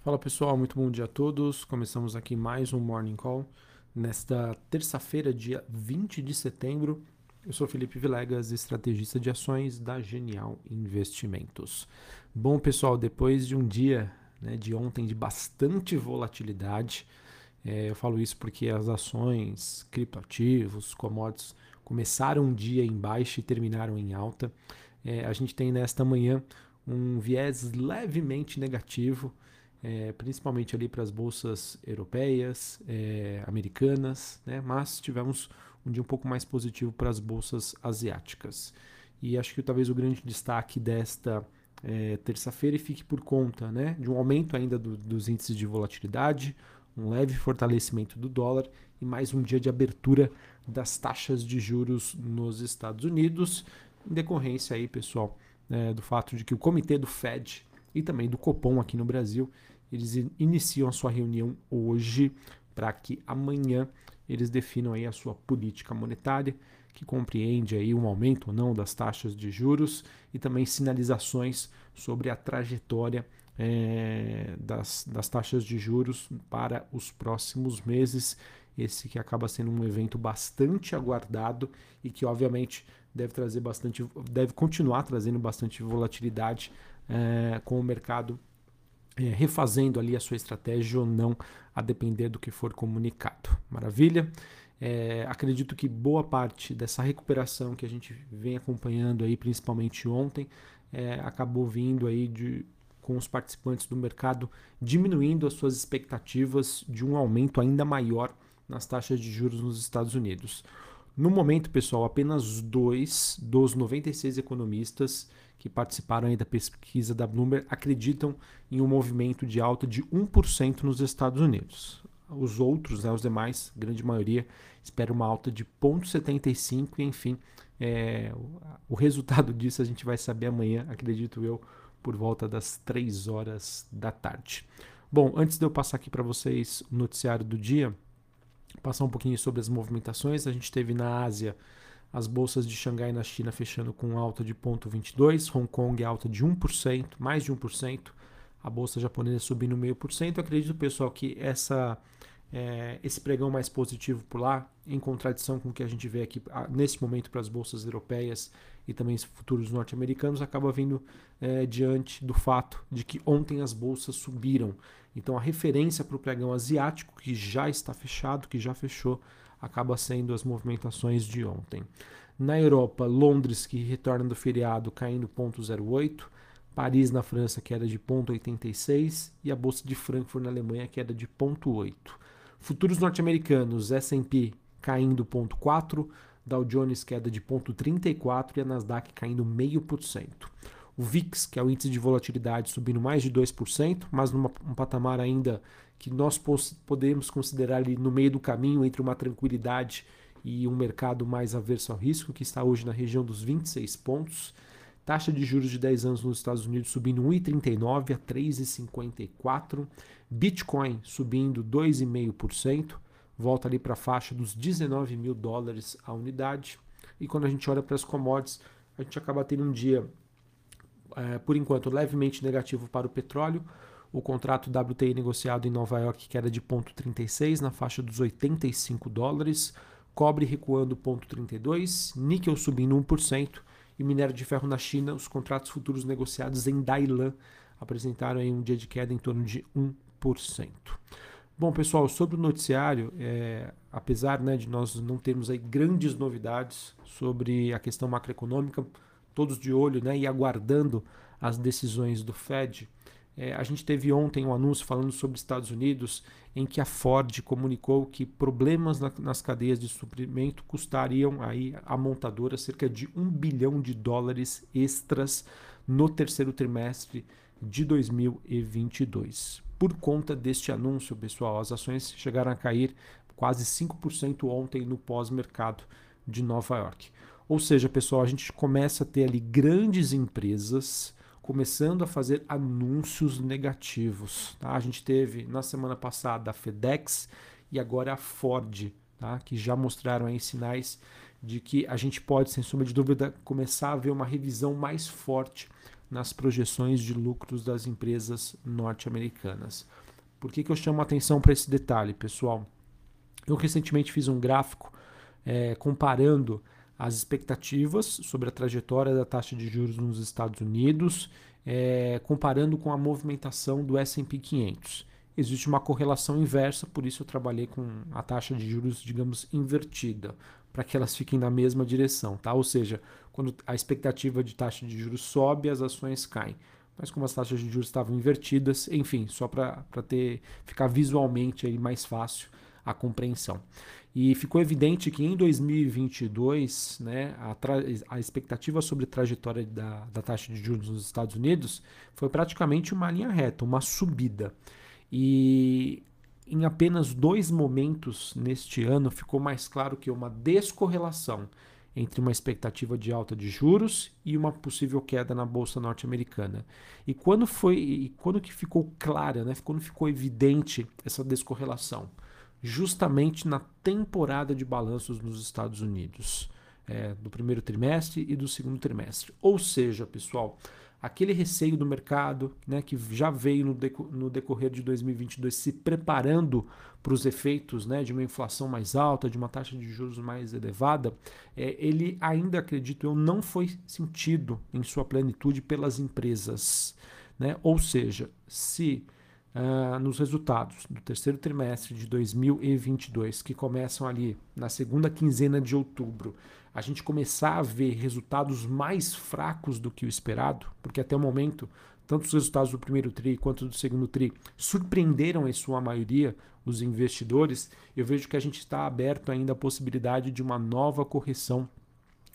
Fala pessoal, muito bom dia a todos. Começamos aqui mais um Morning Call nesta terça-feira, dia 20 de setembro. Eu sou Felipe Vilegas, estrategista de ações da Genial Investimentos. Bom pessoal, depois de um dia né, de ontem de bastante volatilidade, é, eu falo isso porque as ações, criptoativos, commodities começaram um dia em baixa e terminaram em alta. É, a gente tem nesta manhã um viés levemente negativo, é, principalmente ali para as bolsas europeias, é, americanas, né? mas tivemos um dia um pouco mais positivo para as bolsas asiáticas. E acho que talvez o grande destaque desta é, terça-feira fique por conta né, de um aumento ainda do, dos índices de volatilidade, um leve fortalecimento do dólar e mais um dia de abertura das taxas de juros nos Estados Unidos, em decorrência aí, pessoal, né, do fato de que o comitê do Fed e também do Copom aqui no Brasil, eles iniciam a sua reunião hoje para que amanhã eles definam aí a sua política monetária, que compreende aí um aumento ou não das taxas de juros e também sinalizações sobre a trajetória é, das, das taxas de juros para os próximos meses. Esse que acaba sendo um evento bastante aguardado e que, obviamente, deve trazer bastante, deve continuar trazendo bastante volatilidade é, com o mercado é, refazendo ali a sua estratégia ou não, a depender do que for comunicado. Maravilha? É, acredito que boa parte dessa recuperação que a gente vem acompanhando aí, principalmente ontem, acabou vindo aí de, com os participantes do mercado diminuindo as suas expectativas de um aumento ainda maior nas taxas de juros nos Estados Unidos. No momento, pessoal, apenas dois dos 96 economistas que participaram da pesquisa da Bloomberg acreditam em um movimento de alta de 1% nos Estados Unidos. Os outros, né, os demais, grande maioria, esperam uma alta de 0,75 e, enfim, é, o resultado disso a gente vai saber amanhã, acredito eu, por volta das 3 horas da tarde. Bom, antes de eu passar aqui para vocês o noticiário do dia, passar um pouquinho sobre as movimentações. A gente teve na Ásia as bolsas de Xangai na China fechando com alta de 0,22, Hong Kong alta de 1%, mais de 1%, a bolsa japonesa subindo 0,5%. Eu acredito, pessoal, que essa, é, esse pregão mais positivo por lá, em contradição com o que a gente vê aqui nesse momento para as bolsas europeias e também futuros norte-americanos, acaba vindo é, diante do fato de que ontem as bolsas subiram. Então a referência para o pregão asiático, que já está fechado, que já fechou, acaba sendo as movimentações de ontem. Na Europa, Londres, que retorna do feriado, caindo 0,08%. Paris, na França, queda de 0,86%. E a Bolsa de Frankfurt, na Alemanha, queda de 0,8%. Futuros norte-americanos, S&P caindo 0,4%. Dow Jones queda de 0,34% e a Nasdaq caindo 0,5%. O VIX, que é o índice de volatilidade, subindo mais de 2%, mas num patamar ainda que nós podemos considerar ali no meio do caminho entre uma tranquilidade e um mercado mais averso ao risco, que está hoje na região dos 26 pontos. Taxa de juros de 10 anos nos Estados Unidos subindo 1,39 a 3,54. Bitcoin subindo 2,5%, volta ali para a faixa dos 19 mil dólares a unidade. E quando a gente olha para as commodities, a gente acaba tendo um dia é, por enquanto, levemente negativo para o petróleo. O contrato WTI negociado em Nova York queda de 0,36 na faixa dos 85 dólares. Cobre recuando 0,32, níquel subindo 1% e minério de ferro na China, os contratos futuros negociados em Dailan apresentaram um dia de queda em torno de 1%. Bom, pessoal, sobre o noticiário, é, apesar né, de nós não termos aí grandes novidades sobre a questão macroeconômica, todos de olho né, e aguardando as decisões do Fed. É, a gente teve ontem um anúncio falando sobre Estados Unidos, em que a Ford comunicou que problemas na, nas cadeias de suprimento custariam aí a montadora cerca de um bilhão de dólares extras no terceiro trimestre de 2022. Por conta deste anúncio, pessoal, as ações chegaram a cair quase 5% ontem no pós-mercado de Nova York. Ou seja, pessoal, a gente começa a ter ali grandes empresas começando a fazer anúncios negativos. Tá? A gente teve na semana passada a FedEx e agora a Ford, tá? que já mostraram aí sinais de que a gente pode, sem sombra de dúvida, começar a ver uma revisão mais forte nas projeções de lucros das empresas norte-americanas. Por que, que eu chamo a atenção para esse detalhe, pessoal? Eu recentemente fiz um gráfico é, comparando as expectativas sobre a trajetória da taxa de juros nos Estados Unidos, é, comparando com a movimentação do S&P 500. Existe uma correlação inversa, por isso eu trabalhei com a taxa de juros, digamos, invertida, para que elas fiquem na mesma direção, tá? Ou seja, quando a expectativa de taxa de juros sobe, as ações caem. Mas como as taxas de juros estavam invertidas, enfim, só para ter ficar visualmente aí mais fácil a compreensão. E ficou evidente que em 2022, né, a, a expectativa sobre a trajetória da, da taxa de juros nos Estados Unidos foi praticamente uma linha reta, uma subida. E em apenas dois momentos neste ano ficou mais claro que uma descorrelação entre uma expectativa de alta de juros e uma possível queda na bolsa norte-americana. E quando foi, e quando que ficou clara, né, quando ficou evidente essa descorrelação? Justamente na temporada de balanços nos Estados Unidos, é, do primeiro trimestre e do segundo trimestre. Ou seja, pessoal, aquele receio do mercado né, que já veio no, deco no decorrer de 2022 se preparando para os efeitos né, de uma inflação mais alta, de uma taxa de juros mais elevada, é, ele ainda, acredito eu, não foi sentido em sua plenitude pelas empresas. Né? Ou seja, se uh, nos resultados do terceiro trimestre de 2022, que começam ali na segunda quinzena de outubro, a gente começar a ver resultados mais fracos do que o esperado, porque até o momento, tanto os resultados do primeiro TRI quanto do segundo TRI surpreenderam em sua maioria os investidores, eu vejo que a gente está aberto ainda à possibilidade de uma nova correção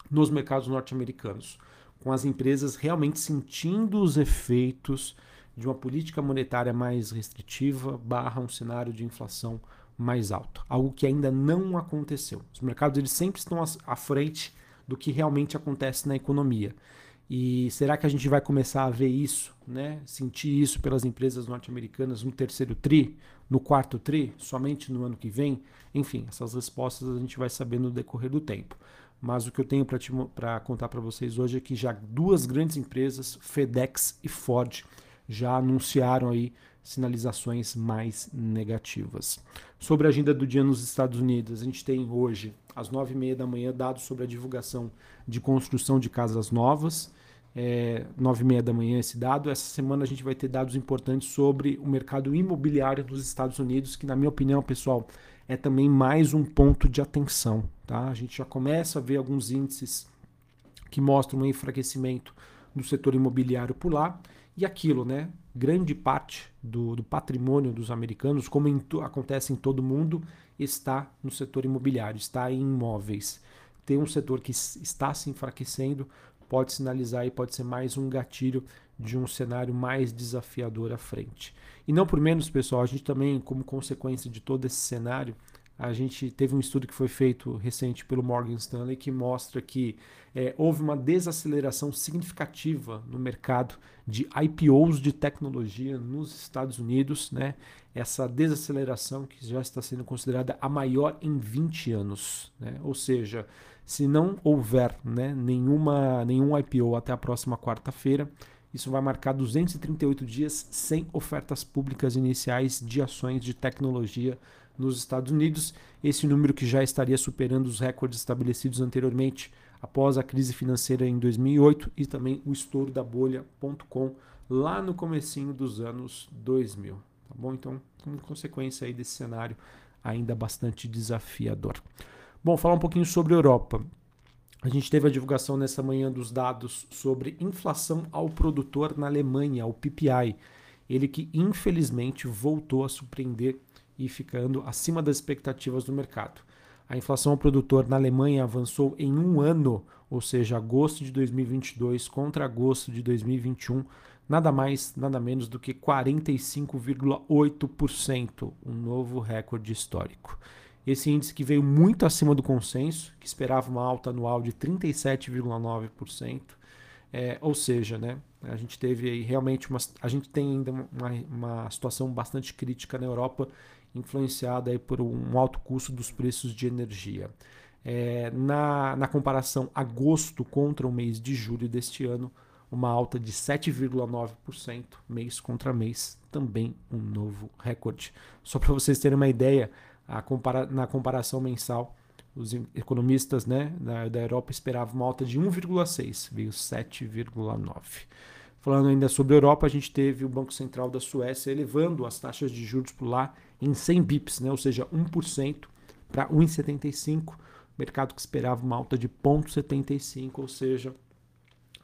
nos mercados norte-americanos, com as empresas realmente sentindo os efeitos de uma política monetária mais restritiva barra um cenário de inflação mais alto, algo que ainda não aconteceu. Os mercados eles sempre estão à frente do que realmente acontece na economia. E será que a gente vai começar a ver isso, né? sentir isso pelas empresas norte-americanas no terceiro TRI, no quarto TRI, somente no ano que vem? Enfim, essas respostas a gente vai saber no decorrer do tempo. Mas o que eu tenho para contar para vocês hoje é que já duas grandes empresas, FedEx e Ford, já anunciaram aí sinalizações mais negativas. Sobre a agenda do dia nos Estados Unidos, a gente tem hoje, às nove e meia da manhã, dados sobre a divulgação de construção de casas novas. É, nove e meia da manhã esse dado. Essa semana a gente vai ter dados importantes sobre o mercado imobiliário dos Estados Unidos, que na minha opinião, pessoal, é também mais um ponto de atenção. Tá? A gente já começa a ver alguns índices que mostram um enfraquecimento do setor imobiliário por lá e aquilo, né? Grande parte do, do patrimônio dos americanos, como em acontece em todo mundo, está no setor imobiliário, está em imóveis. Tem um setor que está se enfraquecendo, pode sinalizar e pode ser mais um gatilho de um cenário mais desafiador à frente. E não por menos, pessoal, a gente também, como consequência de todo esse cenário, a gente teve um estudo que foi feito recente pelo Morgan Stanley que mostra que é, houve uma desaceleração significativa no mercado de IPOs de tecnologia nos Estados Unidos, né? Essa desaceleração que já está sendo considerada a maior em 20 anos, né? Ou seja, se não houver né, nenhuma, nenhum IPO até a próxima quarta-feira, isso vai marcar 238 dias sem ofertas públicas iniciais de ações de tecnologia nos Estados Unidos, esse número que já estaria superando os recordes estabelecidos anteriormente após a crise financeira em 2008 e também o estouro da bolha.com lá no comecinho dos anos 2000, tá bom? Então, como consequência aí desse cenário ainda bastante desafiador. Bom, falar um pouquinho sobre a Europa. A gente teve a divulgação nessa manhã dos dados sobre inflação ao produtor na Alemanha, o PPI. Ele que infelizmente voltou a surpreender e ficando acima das expectativas do mercado. A inflação ao produtor na Alemanha avançou em um ano, ou seja, agosto de 2022 contra agosto de 2021, nada mais, nada menos do que 45,8%, um novo recorde histórico. Esse índice que veio muito acima do consenso, que esperava uma alta anual de 37,9%, é, ou seja, né, a gente teve aí realmente uma, a gente tem ainda uma, uma situação bastante crítica na Europa influenciada aí por um alto custo dos preços de energia. É, na, na comparação agosto contra o mês de julho deste ano, uma alta de 7,9% mês contra mês, também um novo recorde. Só para vocês terem uma ideia, compara na comparação mensal, os economistas né, da, da Europa esperavam uma alta de 1,6, veio 7,9. Falando ainda sobre a Europa, a gente teve o Banco Central da Suécia elevando as taxas de juros por lá em 100 bips, né, ou seja, 1% para 1,75, mercado que esperava uma alta de 0,75, ou seja,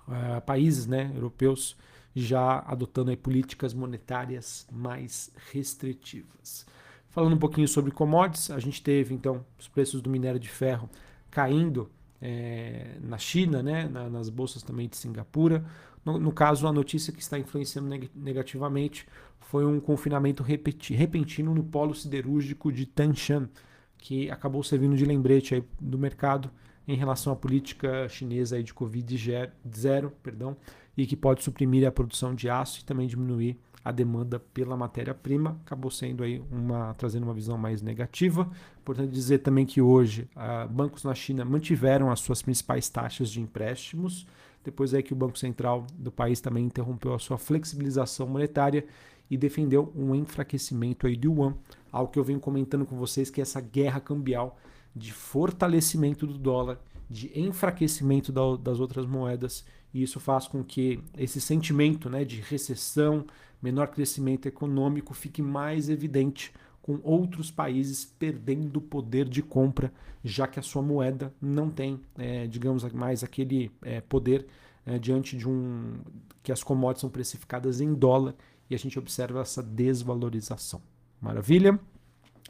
uh, países né, europeus já adotando aí, políticas monetárias mais restritivas. Falando um pouquinho sobre commodities, a gente teve então os preços do minério de ferro caindo é, na China, né, na, nas bolsas também de Singapura. No, no, caso, a notícia que está influenciando neg negativamente foi um confinamento repentino no polo siderúrgico de Tanshan, que acabou servindo de lembrete aí do mercado em relação à política chinesa aí de Covid-0, perdão, e que pode suprimir a produção de aço e também diminuir a demanda pela matéria-prima, acabou sendo aí uma trazendo uma visão mais negativa. Importante dizer também que hoje uh, bancos na China mantiveram as suas principais taxas de empréstimos, depois é que o Banco Central do país também interrompeu a sua flexibilização monetária e defendeu um enfraquecimento aí do yuan, algo que eu venho comentando com vocês que é essa guerra cambial de fortalecimento do dólar, de enfraquecimento da, das outras moedas, e isso faz com que esse sentimento né, de recessão, menor crescimento econômico fique mais evidente com outros países perdendo poder de compra, já que a sua moeda não tem, é, digamos, mais aquele é, poder é, diante de um que as commodities são precificadas em dólar e a gente observa essa desvalorização. Maravilha?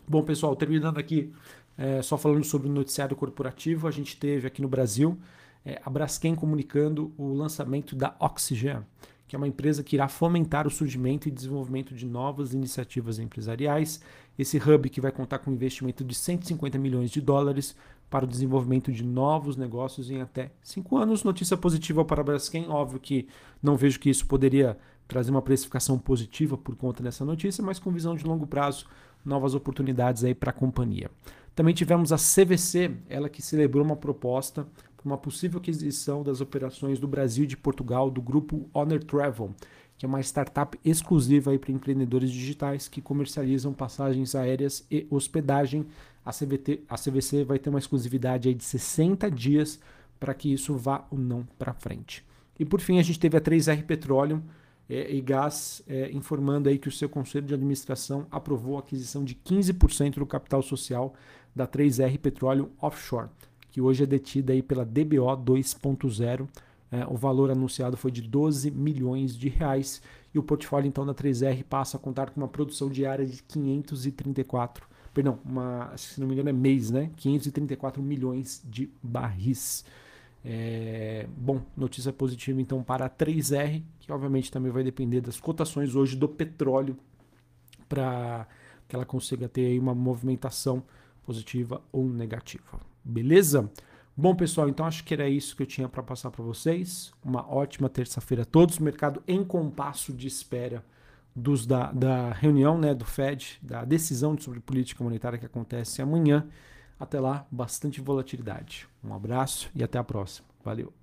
Bom, pessoal, terminando aqui é, só falando sobre o noticiário corporativo, a gente teve aqui no Brasil é, a Braskem comunicando o lançamento da Oxygen, que é uma empresa que irá fomentar o surgimento e desenvolvimento de novas iniciativas empresariais. Esse hub que vai contar com um investimento de 150 milhões de dólares para o desenvolvimento de novos negócios em até cinco anos. Notícia positiva para a Braskem. Óbvio que não vejo que isso poderia trazer uma precificação positiva por conta dessa notícia, mas com visão de longo prazo, novas oportunidades aí para a companhia. Também tivemos a CVC, ela que celebrou uma proposta uma possível aquisição das operações do Brasil e de Portugal do grupo Honor Travel, que é uma startup exclusiva para empreendedores digitais que comercializam passagens aéreas e hospedagem. A, CVT, a CVC vai ter uma exclusividade de 60 dias para que isso vá ou não para frente. E por fim, a gente teve a 3R Petroleum, é, e Gás é, informando aí que o seu conselho de administração aprovou a aquisição de 15% do capital social da 3R Petroleum Offshore, que hoje é detida aí pela DBO 2.0. É, o valor anunciado foi de 12 milhões de reais e o portfólio então da 3R passa a contar com uma produção diária de 534, perdão, uma, se não me engano é mês, né? 534 milhões de barris. É, bom, notícia positiva então para a 3R, que obviamente também vai depender das cotações hoje do petróleo para que ela consiga ter uma movimentação positiva ou negativa. Beleza? Bom, pessoal, então acho que era isso que eu tinha para passar para vocês. Uma ótima terça-feira a todos. Mercado em compasso de espera dos da, da reunião né, do Fed, da decisão sobre política monetária que acontece amanhã. Até lá, bastante volatilidade. Um abraço e até a próxima. Valeu!